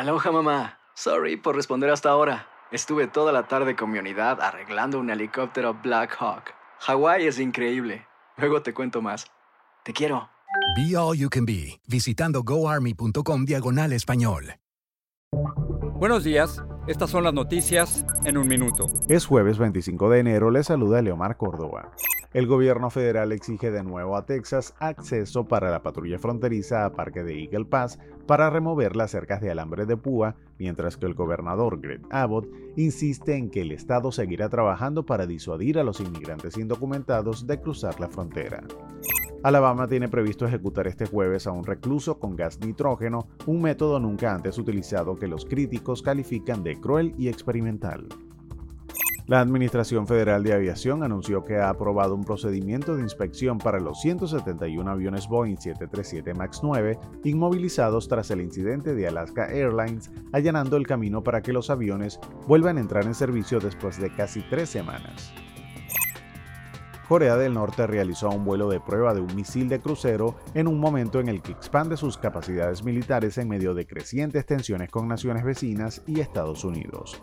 Aloha mamá. Sorry por responder hasta ahora. Estuve toda la tarde con mi unidad arreglando un helicóptero Black Hawk. Hawái es increíble. Luego te cuento más. Te quiero. Be All You Can Be, visitando goarmy.com diagonal español. Buenos días, estas son las noticias en un minuto. Es jueves 25 de enero, le saluda Leomar Córdoba. El gobierno federal exige de nuevo a Texas acceso para la patrulla fronteriza a Parque de Eagle Pass para remover las cercas de alambre de púa, mientras que el gobernador Greg Abbott insiste en que el estado seguirá trabajando para disuadir a los inmigrantes indocumentados de cruzar la frontera. Alabama tiene previsto ejecutar este jueves a un recluso con gas nitrógeno, un método nunca antes utilizado que los críticos califican de cruel y experimental. La Administración Federal de Aviación anunció que ha aprobado un procedimiento de inspección para los 171 aviones Boeing 737 MAX 9 inmovilizados tras el incidente de Alaska Airlines, allanando el camino para que los aviones vuelvan a entrar en servicio después de casi tres semanas. Corea del Norte realizó un vuelo de prueba de un misil de crucero en un momento en el que expande sus capacidades militares en medio de crecientes tensiones con naciones vecinas y Estados Unidos.